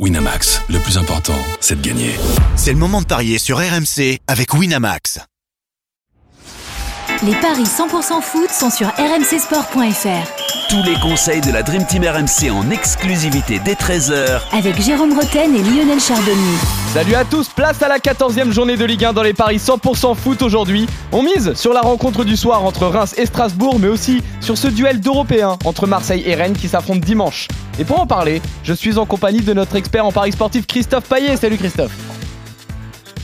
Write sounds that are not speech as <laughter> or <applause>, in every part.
Winamax, le plus important, c'est de gagner. C'est le moment de parier sur RMC avec Winamax. Les paris 100% foot sont sur rmcsport.fr. Tous les conseils de la Dream Team RMC en exclusivité dès 13h Avec Jérôme Roten et Lionel Charbonnier. Salut à tous, place à la 14e journée de Ligue 1 dans les paris 100% foot aujourd'hui. On mise sur la rencontre du soir entre Reims et Strasbourg, mais aussi sur ce duel d'Européens entre Marseille et Rennes qui s'affrontent dimanche. Et pour en parler, je suis en compagnie de notre expert en paris sportif Christophe Paillet. Salut Christophe.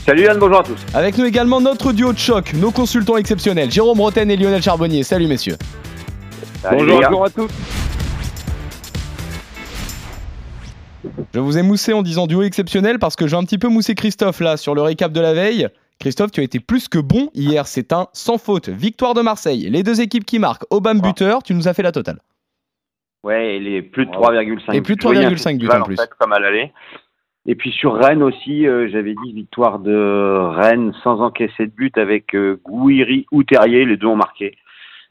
Salut Yann, bonjour à tous. Avec nous également notre duo de choc, nos consultants exceptionnels, Jérôme Roten et Lionel Charbonnier. Salut messieurs. Bonjour, bonjour à tous. Je vous ai moussé en disant duo exceptionnel parce que j'ai un petit peu moussé Christophe là sur le récap de la veille. Christophe, tu as été plus que bon hier, c'est un sans faute. Victoire de Marseille, les deux équipes qui marquent, Obama buteur, tu nous as fait la totale. Ouais, et les plus de 3,5 Et plus de 3,5 buts en plus. fait, comme à l'aller. Et puis sur Rennes aussi, euh, j'avais dit victoire de Rennes sans encaisser de but avec euh, Gouiri ou Terrier, les deux ont marqué.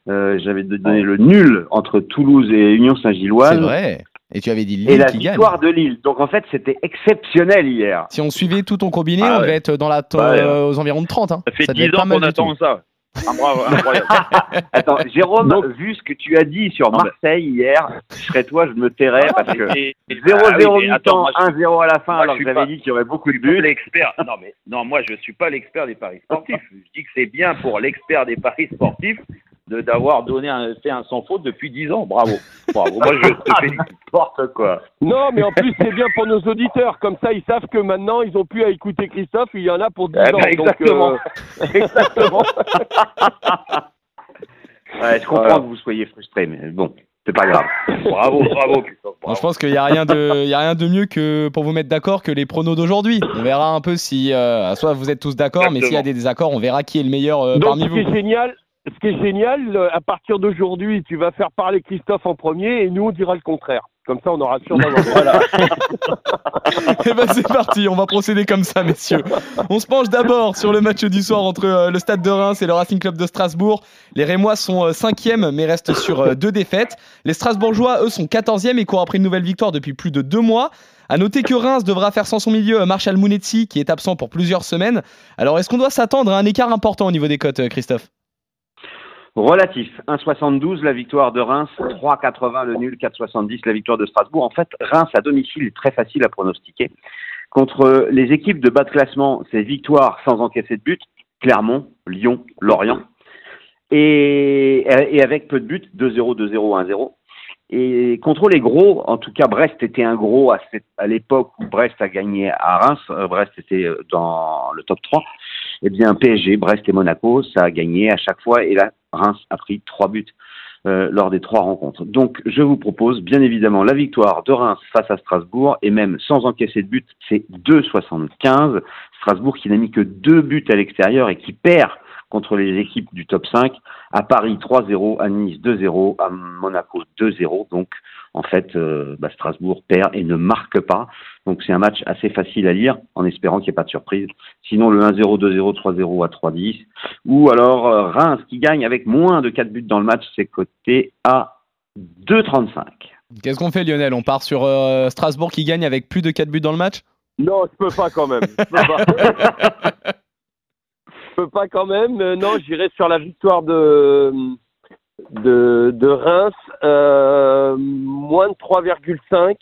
Euh, j'avais donné le nul entre Toulouse et Union Saint-Gilloise. C'est vrai. Et tu avais dit Lille Et la qui gagne. victoire de Lille. Donc en fait, c'était exceptionnel hier. Si on suivait tout ton combiné, Ah on ouais. devait être dans la euh, aux environs de 30. Hein. Ça fait devait 10 être pas ans mal qu'on attend ça. Ah, bravo, incroyable. <laughs> Attends, Jérôme, Donc- vu ce que tu as dit sur mais- Marseille hier, je serais toi, je me tairais parce que Et- et- 0-0 ah oui, mais attends, mi-temps, moi, je- 1-0 à la fin, moi, alors que j'avais dit qu'il y aurait beaucoup de je suis pas buts. l'expert. Non, mais non, moi, je suis pas l'expert des paris sportifs. <laughs> Je dis que c'est bien pour l'expert des paris sportifs d'avoir donné un, fait un sans faute depuis 10 ans. Bravo. Bravo. Moi, je <laughs> te félicite. N'importe quoi. Non, mais en plus, c'est bien pour nos auditeurs. Comme ça, ils savent que maintenant, ils ont plus à écouter Christophe. Il y en a pour 10 Eh ans. ben, exactement. Donc, euh, <laughs> exactement. <laughs> Ouais, je comprends que vous soyez frustré, mais bon, c'est pas grave. Bravo, bravo, Christophe. Bon, je pense qu'il n'y a, rien de- il y a rien de mieux que pour vous mettre d'accord que les pronos d'aujourd'hui. On verra un peu si, euh, soit vous êtes tous d'accord, mais s'il y a des désaccords, on verra qui est le meilleur euh, Donc, parmi ce qui vous. est génial, ce qui est génial, euh, à partir d'aujourd'hui, tu vas faire parler Christophe en premier et nous, on dira le contraire. Comme ça, on aura sûr d'avoir. <laughs> voilà. <laughs> Eh ben c'est parti, on va procéder comme ça, messieurs. On se penche d'abord sur le match du soir entre euh, le Stade de Reims et le Racing Club de Strasbourg. Les Rémois sont euh, cinquièmes, mais restent sur euh, deux défaites. Les Strasbourgeois, eux, sont 14e et courent après une nouvelle victoire depuis plus de deux mois. À noter que Reims devra faire sans son milieu Marshall Mounetzi, qui est absent pour plusieurs semaines. Alors, est-ce qu'on doit s'attendre à un écart important au niveau des cotes, Christophe? Relatif, 1,72 la victoire de Reims, 3,80 le nul, 4,70 la victoire de Strasbourg. En fait, Reims à domicile est très facile à pronostiquer. Contre les équipes de bas de classement, c'est victoire sans encaisser de but, Clermont, Lyon, Lorient. Et, avec peu de buts, 2-0, 2-0, 1-0. Et contre les gros, en tout cas Brest était un gros à, à l'époque où Brest a gagné à Reims, Brest était dans le top 3, eh bien PSG, Brest et Monaco, ça a gagné à chaque fois et là Reims a pris trois buts euh, lors des trois rencontres. Donc je vous propose bien évidemment la victoire de Reims face à Strasbourg et même sans encaisser de but, c'est 2,75. Strasbourg qui n'a mis que deux buts à l'extérieur et qui perd contre les équipes du top 5. À Paris 3-0, à Nice 2-0, à Monaco 2-0. Donc en fait, euh, bah, Strasbourg perd et ne marque pas. Donc c'est un match assez facile à lire en espérant qu'il n'y ait pas de surprise. Sinon le 1-0, 2-0, 3-0 à 3-10. Ou alors euh, Reims qui gagne avec moins de 4 buts dans le match, c'est coté à 2,35. Qu'est-ce qu'on fait, Lionel? On part sur euh, Strasbourg qui gagne avec plus de 4 buts dans le match? Non, je peux pas quand même. Je peux pas, <laughs> Je peux pas quand même. Non, j'irai sur la victoire de de, de Reims, euh, moins de 3,5.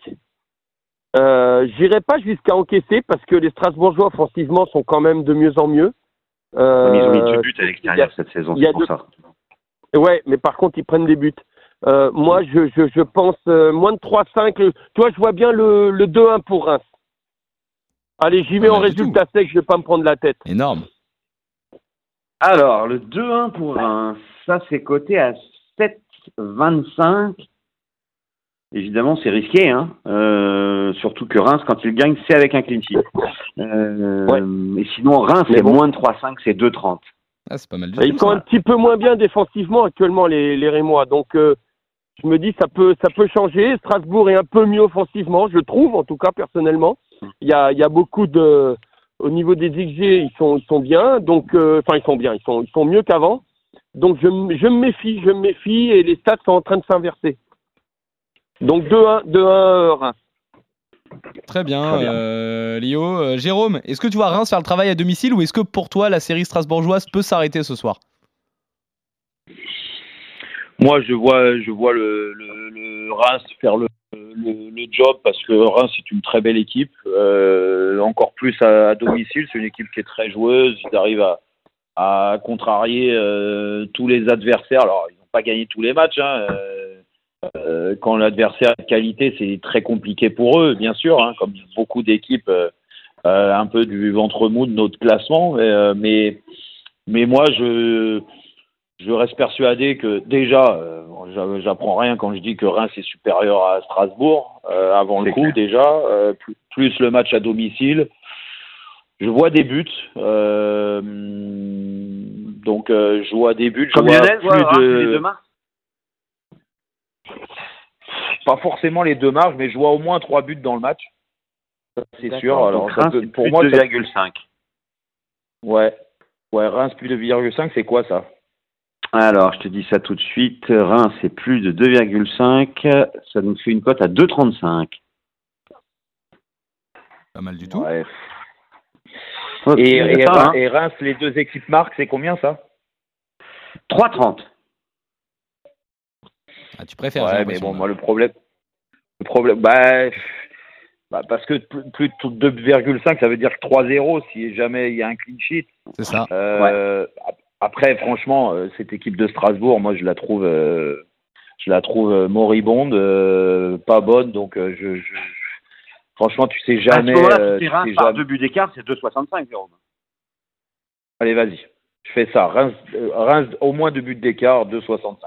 Euh, j'irai pas jusqu'à encaisser parce que les Strasbourgeois offensivement sont quand même de mieux en mieux. Euh, ils ont mis deux buts à l'extérieur cette saison, il y a c'est pour deux- ça. Ouais, mais par contre, ils prennent des buts. Euh, moi, je, je, je pense euh, moins de 3-5. Le- Toi, je vois bien le, le 2-1 pour Reims. Allez, j'y vais Pas en résultat sec, je vais pas me prendre la tête. Énorme. Alors, le 2-1 pour Reims, ça c'est coté à 7,25. Évidemment, c'est risqué, hein. Euh, surtout que Reims, quand il gagne, c'est avec un clean sheet. Euh, Et sinon, Reims, c'est bon. moins de 3,5, c'est 2,30. Ah, c'est pas mal du Ils tout. sont ça. un petit peu moins bien défensivement actuellement, les, les Rémois. Donc, euh, je me dis, ça peut, ça peut changer. Strasbourg est un peu mieux offensivement, je trouve, en tout cas, personnellement. Il y a, il y a beaucoup de. Au niveau des XG, ils sont, ils sont bien. Donc, euh, enfin, ils sont bien. Ils sont, ils sont mieux qu'avant. Donc, je, me- je me méfie, je me méfie et les stats sont en train de s'inverser. Donc, 2-1, 2-1 Reims. Très bien, Très bien. euh, Léo. Euh, Jérôme, est-ce que tu vois Reims faire le travail à domicile ou est-ce que pour toi la série strasbourgeoise peut s'arrêter ce soir? Moi, je vois, je vois le, le, le Reims faire le, le, job parce que Reims est une très belle équipe. Euh, encore plus à, domicile, c'est une équipe qui est très joueuse. Ils arrivent à, contrarier euh, tous les adversaires. Alors, ils n'ont pas gagné tous les matchs. Hein. Euh, quand l'adversaire est de qualité, c'est très compliqué pour eux, bien sûr, hein, comme beaucoup d'équipes un peu du ventre mou de notre classement. Mais, mais moi, je, je reste persuadé que déjà, euh, j'a- j'apprends rien quand je dis que Reims est supérieur à Strasbourg euh, avant le coup clair. déjà, euh, plus, plus le match à domicile. Je vois des buts, donc je vois des buts. Je Comme vois Lionel, plus voilà, de, les deux mars pas forcément les deux marges, mais je vois au moins trois buts dans le match. Ça, C'est sûr. Alors donc Reims, peut- pour plus moi, de ça- 2,5. ouais, ouais, Reims plus de 2,5, c'est quoi ça? Alors, je te dis ça tout de suite. Reims, c'est plus de 2,5. Ça nous fait une cote à 2,35. Pas mal du tout. Ouais. Et, et, Reims, les deux équipes marquent, c'est combien ça? 3,30. Ah, tu préfères Ouais, mais bon, moi le problème, le problème, bah, bah, parce que plus, de 2,5, ça veut dire que 3-0 si jamais il y a un clean sheet. C'est ça. Euh, Après, franchement, euh, cette équipe de Strasbourg, moi je la trouve, euh, je la trouve euh, moribonde, euh, pas bonne, donc euh, je, franchement, tu sais jamais. à ce euh, tu sais par jamais- deux buts d'écart, c'est 2,65, Jérôme. Allez, vas-y, je fais ça. Reims, euh, Reims, au moins deux buts d'écart, 2,65.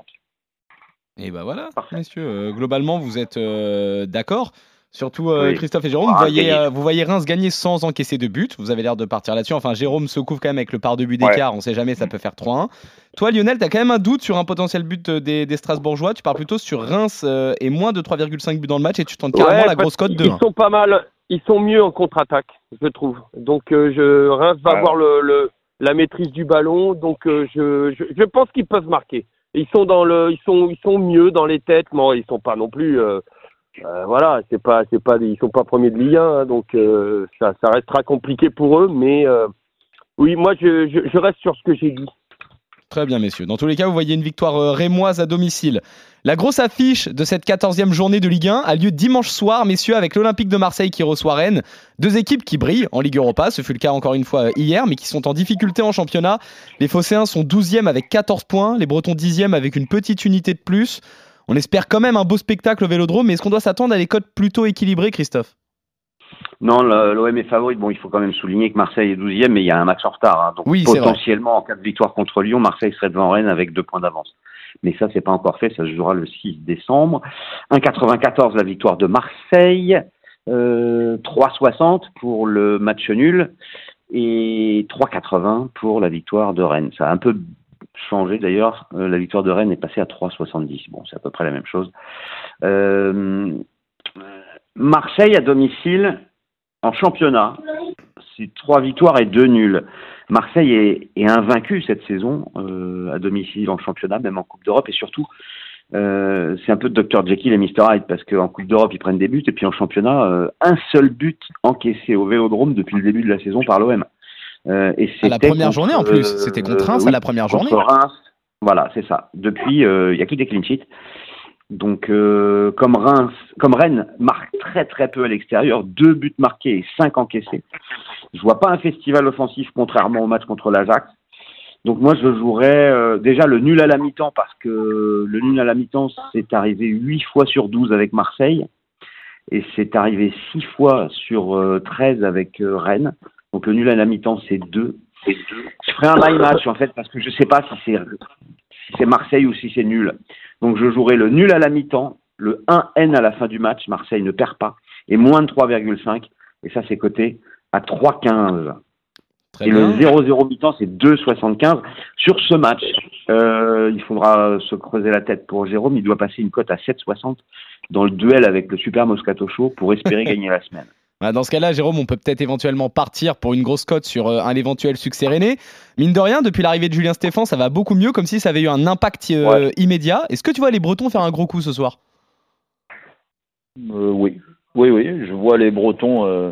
Et bah voilà, Parfait. messieurs. euh, globalement, vous êtes euh, d'accord. Surtout euh, Oui. Christophe et Jérôme, Ah, vous, voyez, gagner. euh, vous voyez Reims gagner sans encaisser de but. Vous avez l'air de partir là-dessus. Enfin, Jérôme se couvre quand même avec le par de but d'écart. On sait jamais, ça peut faire 3-1. Toi, Lionel, tu as quand même un doute sur un potentiel but euh, des, des Strasbourgeois. Tu pars plutôt sur Reims euh, et moins de 3,5 buts dans le match et tu tentes carrément Ouais, la grosse cote de Ils 1. sont pas mal, ils sont mieux en contre-attaque, je trouve. Donc euh, je Reims va Ouais. avoir le, le- la maîtrise du ballon, donc euh, je, je, je pense qu'ils peuvent marquer. Ils sont dans le, ils sont, ils sont mieux dans les têtes, mais ils sont pas non plus. Euh, voilà, c'est pas, c'est pas, ils sont pas premiers de Ligue 1, hein, donc euh, ça, restera compliqué pour eux. Mais euh, oui, moi je, reste sur ce que j'ai dit. Très bien, messieurs. Dans tous les cas, vous voyez une victoire rémoise à domicile. La grosse affiche de cette 14e journée de Ligue 1 a lieu dimanche soir, messieurs, avec l'Olympique de Marseille qui reçoit Rennes. Deux équipes qui brillent en Ligue Europa. Ce fut le cas encore une fois hier, mais qui sont en difficulté en championnat. Les Phocéens sont 12e avec 14 points, les Bretons 10e avec une petite unité de plus. On espère quand même un beau spectacle au Vélodrome, mais est-ce qu'on doit s'attendre à des codes plutôt équilibrés, Christophe? Non, l'OM est favori. Bon, il faut quand même souligner que Marseille est 12e, mais il y a un match en retard. hein. Donc, Oui, potentiellement, en cas de victoire contre Lyon, Marseille serait devant Rennes avec deux points d'avance. Mais ça, c'est pas encore fait. Ça se jouera le 6 décembre. 1,94 la victoire de Marseille. Euh, 3,60 pour le match nul. Et 3,80 pour la victoire de Rennes. Ça a un peu changé d'ailleurs. Euh, la victoire de Rennes est passée à 3,70. Bon, c'est à peu près la même chose. Euh, Marseille à domicile en championnat, c'est trois victoires et deux nuls. Marseille est, invaincu cette saison euh, à domicile en championnat, même en Coupe d'Europe, et surtout, c'est un peu Dr Jekyll et Mr Hyde, parce qu'en Coupe d'Europe, ils prennent des buts, et puis en championnat, un seul but encaissé au Vélodrome depuis le début de la saison par l'OM. Euh, et À la première contre, journée en plus. euh, C'était contre Reims à la première journée. Reims. Voilà, c'est ça. Depuis, euh, il n'y a que des clean sheets. Donc, euh, comme Reims, comme Rennes marque très très peu à l'extérieur, deux buts marqués et cinq encaissés. Je vois pas un festival offensif contrairement au match contre l'Ajax. Donc moi je jouerais euh, déjà le nul à la mi-temps parce que le nul à la mi-temps c'est arrivé huit fois sur 12 avec Marseille et c'est arrivé six fois sur euh, 13 avec euh, Rennes. Donc le nul à la mi-temps c'est 2. Je ferai un my match en fait parce que je sais pas si c'est si c'est Marseille ou si c'est nul. Donc je jouerai le nul à la mi-temps, le 1N à la fin du match, Marseille ne perd pas, et moins de 3,5. Et ça c'est coté à 3,15. Très Et bien. le 0-0 mi-temps, c'est 2,75. Sur ce match, euh, il faudra se creuser la tête pour Jérôme. Il doit passer une cote à 7,60 dans le duel avec le Super Moscato Show pour espérer <laughs> gagner la semaine. Dans ce cas-là, Jérôme, on peut peut-être éventuellement partir pour une grosse cote sur euh, un éventuel succès rennais. Mine de rien, depuis l'arrivée de Julien Stéphan, ça va beaucoup mieux, comme si ça avait eu un impact euh, immédiat. Est-ce que tu vois les Bretons faire un gros coup ce soir? Euh, oui. Oui, oui, je vois les Bretons. euh,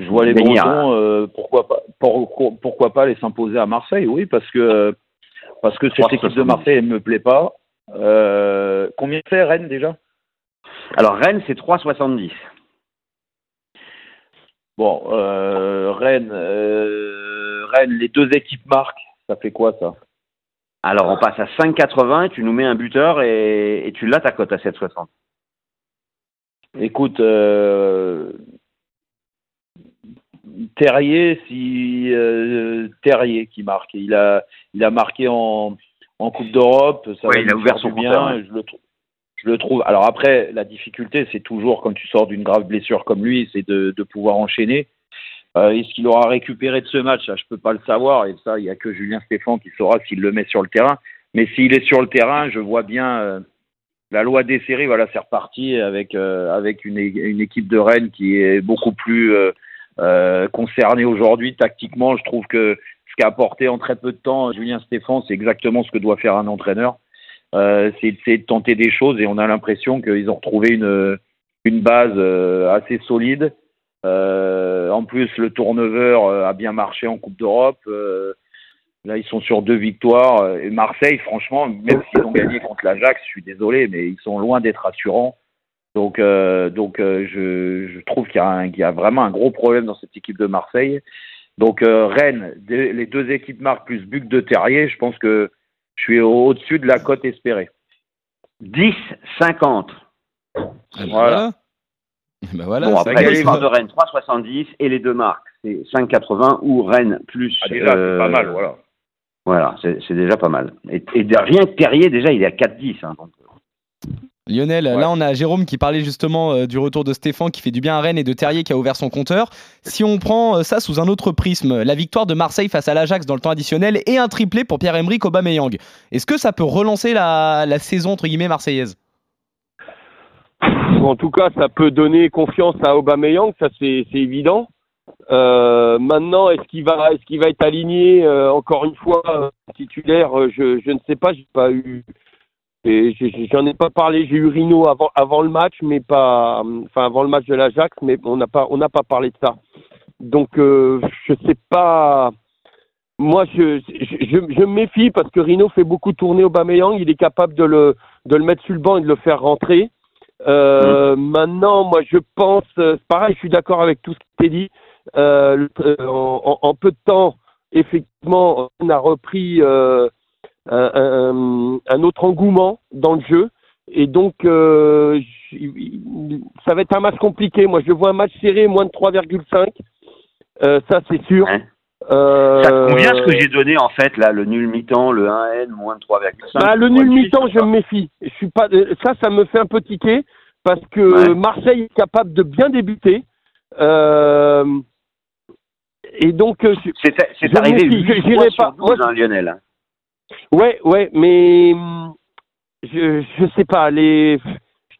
je vois les. Bretons. euh, pourquoi pas pour- Pourquoi pas les s'imposer à Marseille Oui, parce que parce que cette 3,70. équipe de Marseille elle me plaît pas. Euh, combien fait Rennes déjà? Alors Rennes, c'est 3,70. Bon, euh, Rennes, euh, Rennes, les deux équipes marquent. Ça fait quoi ça? Alors on passe à 5,80 et tu nous mets un buteur et, et tu l'as ta cote à 7,60. Écoute, euh, Terrier, si euh, Terrier qui marque, il a, il a marqué en, en Coupe d'Europe. Ça Ouais, va il a ouvert son bien. compteur, ouais. Je le trouve. Je le trouve. Alors après, la difficulté, c'est toujours quand tu sors d'une grave blessure comme lui, c'est de, pouvoir enchaîner. Euh, Est-ce qu'il aura récupéré de ce match? Je peux pas le savoir. Et ça, il y a que Julien Stéphan qui saura s'il le met sur le terrain. Mais s'il est sur le terrain, je vois bien. euh, la loi des séries, voilà, c'est reparti avec euh, avec une, une équipe de Rennes qui est beaucoup plus euh, concernée aujourd'hui tactiquement. Je trouve que ce qu'a apporté en très peu de temps Julien Stéphan, c'est exactement ce que doit faire un entraîneur. Euh, c'est de tenter des choses et on a l'impression qu'ils ont retrouvé une une base euh, assez solide. Euh, en plus, le turnover a bien marché en Coupe d'Europe. Là, ils sont sur deux victoires. Et Marseille, franchement, même s'ils ont gagné contre l'Ajax, je suis désolé, mais ils sont loin d'être rassurants. Donc, donc je, trouve qu'il y, qu'il y a vraiment un gros problème dans cette équipe de Marseille. Donc, Rennes, les deux équipes marquent plus but de Terrier. Je pense que je suis au- au-dessus de la cote espérée. 10,50. Ah, bah Voilà. voilà. Bah voilà, bon, c'est après, l'histoire de Rennes, 3,70 et les deux marques, c'est 5,80 ou Rennes plus. Ah, déjà, euh, c'est pas mal, voilà. Voilà, c'est déjà pas mal. Et, rien que Terrier, déjà, il est à 4,10. Hein, donc. Lionel, Ouais. là on a Jérôme qui parlait justement euh, du retour de Stéphane qui fait du bien à Rennes et de Terrier qui a ouvert son compteur. Si on prend euh, ça sous un autre prisme, la victoire de Marseille face à l'Ajax dans le temps additionnel et un triplé pour Pierre-Emerick Aubameyang, est-ce que ça peut relancer la, la saison entre guillemets marseillaise? En tout cas, ça peut donner confiance à Aubameyang, ça c'est évident. Euh, maintenant, est-ce qu'il va, est-ce qu'il va être aligné encore une fois titulaire? Je, je ne sais pas. J'ai pas eu, j'en ai pas parlé. J'ai eu Rino avant, avant le match, mais pas, enfin avant le match de l'Ajax, mais on n'a pas, on n'a pas parlé de ça. Donc, euh, je sais pas. Moi, je, je, je, je me méfie parce que Rino fait beaucoup tourner Aubameyang. Il est capable de le, de le mettre sur le banc et de le faire rentrer. Euh, Maintenant, moi, je pense, euh, pareil, je suis d'accord avec tout ce qui t'est dit. Euh, en, en- en peu de temps, effectivement, on a repris un, autre engouement dans le jeu. Et donc, euh, ça va être un match compliqué. Moi, je vois un match serré, moins de 3,5. Euh, ça, c'est sûr. Ouais. Euh, Ça convient ce que j'ai donné en fait là, le nul mi-temps, le 1N, moins de 3,5 bah, le nul mi-temps, je me méfie. Je suis pas. euh, Ça, ça me fait un peu tiquer parce que Ouais. Marseille est capable de bien débuter. Euh, et donc, C'est arrivé méfie, 8 je- j'irai fois sur pas. 12, Moi, hein, Lionel. Ouais, ouais, mais hum, je, je sais pas. Les,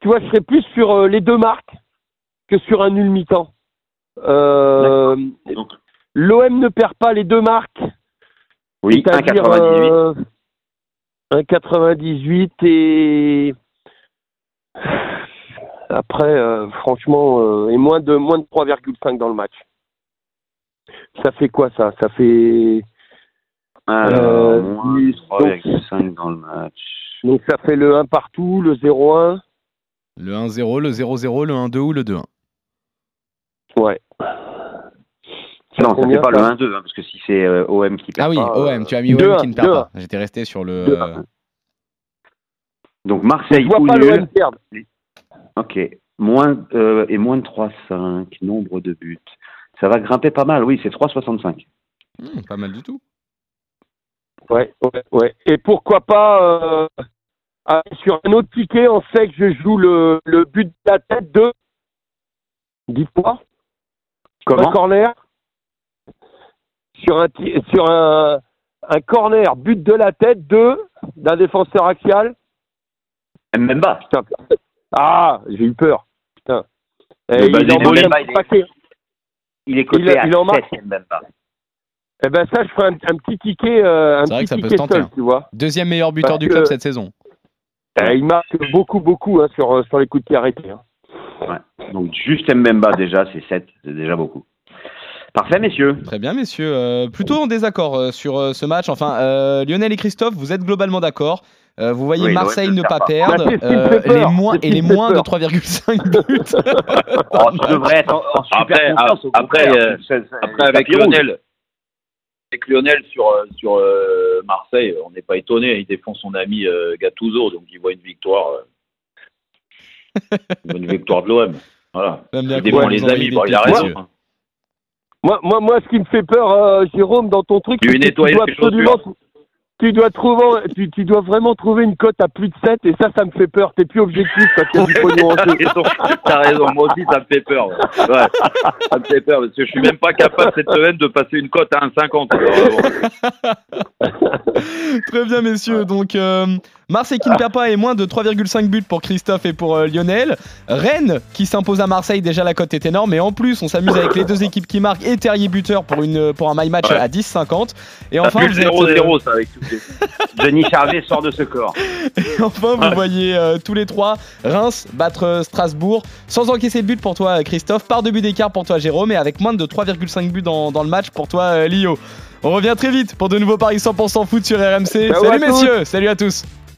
tu vois, je serais plus sur euh, les deux marques que sur un nul mi-temps. Euh, L'OM ne perd pas les deux marques. oui, C'est-à-dire 1,98. euh, 1,98 et après, euh, franchement, euh, et moins de moins de 3,5 dans le match. Ça fait quoi ça? Ça fait Alors, euh, moins donc- 3,5 dans le match. donc ça fait le 1 partout, le 0-1. Le 1-0, le 0-0, le 1-2 ou le 2-1 Ouais. Non, ça fait pas le ça 1-2, hein, parce que si c'est euh, OM qui perd Ah oui, pas, euh, OM, tu as mis OM 2-1, qui ne perd 2-1. pas. J'étais resté sur le. Euh, Donc Marseille ou pas nul. l'OM perdre. Ok. Moins, euh, et moins de 3,5, nombre de buts. Ça va grimper pas mal, oui, c'est 3,65. hmm, pas mal du tout. Ouais, ouais, ouais. Et pourquoi pas euh, sur un autre ticket, on sait que je joue le, le but de la tête de. Dites-moi. Comment un corner sur un sur un, un corner but de la tête de d'un défenseur axial. Même pas. Putain. Ah, j'ai eu peur. Putain. Il en Mbemba, il est-. Il est coté Il a- à il en marque. 7, même pas. Eh ben ça, je ferai un, un petit ticket, euh, un C'est vrai petit que ça peut se tenter, seul, hein. tu vois. Deuxième meilleur buteur Parce du club que- cette saison. Eh, il marque beaucoup, beaucoup hein, sur sur les coups de pied arrêtés. hein. Ouais. Donc juste Mbemba déjà, c'est 7, c'est déjà beaucoup. Parfait, messieurs. Très bien, messieurs. Euh, plutôt en désaccord euh, sur euh, ce match. Enfin, euh, Lionel et Christophe, vous êtes globalement d'accord. Euh, vous voyez Oui, Marseille l'OM ne ne pas perd perdre. Bah, c'est ce qui me fait peur. les moins, C'est ce et qui les me fait moins de peur. 3,5 buts. <laughs> Oh, tu devrais être en, en super Après, confiance, au après, contraire. euh, C'est- c'est- Après, avec. Lionel, avec Lionel sur, euh, sur euh, Marseille, on n'est pas étonné. Il défend son ami euh, Gattuso, donc il voit une victoire. euh, <laughs> une victoire de l'OM. Voilà. Il défend les amis. Bon, il a raison. hein. Moi, moi, moi, ce qui me fait peur, euh, Jérôme, dans ton truc, c'est que tu nettoies dois absolument, chaussures. Tu dois trouver, tu, tu dois vraiment trouver une cote à plus de 7 et ça, ça me fait peur. T'es plus objectif parce qu'il y a du pognon en T'as jeu. raison, t'as raison, moi aussi ça me fait peur. Ouais. Ça me fait peur parce que je suis même pas capable cette semaine de passer une cote à 1,50. Alors, bon. Très bien, messieurs. Donc, euh, Marseille qui ne perd pas et moins de 3,5 buts pour Christophe et pour euh, Lionel. Rennes qui s'impose à Marseille, déjà la cote est énorme. Et en plus, on s'amuse avec les deux équipes qui marquent et Terrier buteur pour, une, pour un my match Ouais. à 10,50. Et enfin, fait vous êtes, 0-0 ça avec tous les... Denis Charvet sort de ce corps. <laughs> Et enfin, vous voyez euh, tous les trois Reims battre euh, Strasbourg sans encaisser de but pour toi, euh, Christophe, par deux buts d'écart pour toi, Jérôme, et avec moins de 3,5 buts dans, dans le match pour toi, euh, Lio. On revient très vite pour de nouveaux paris 100% foot sur RMC. Salut messieurs, salut à tous.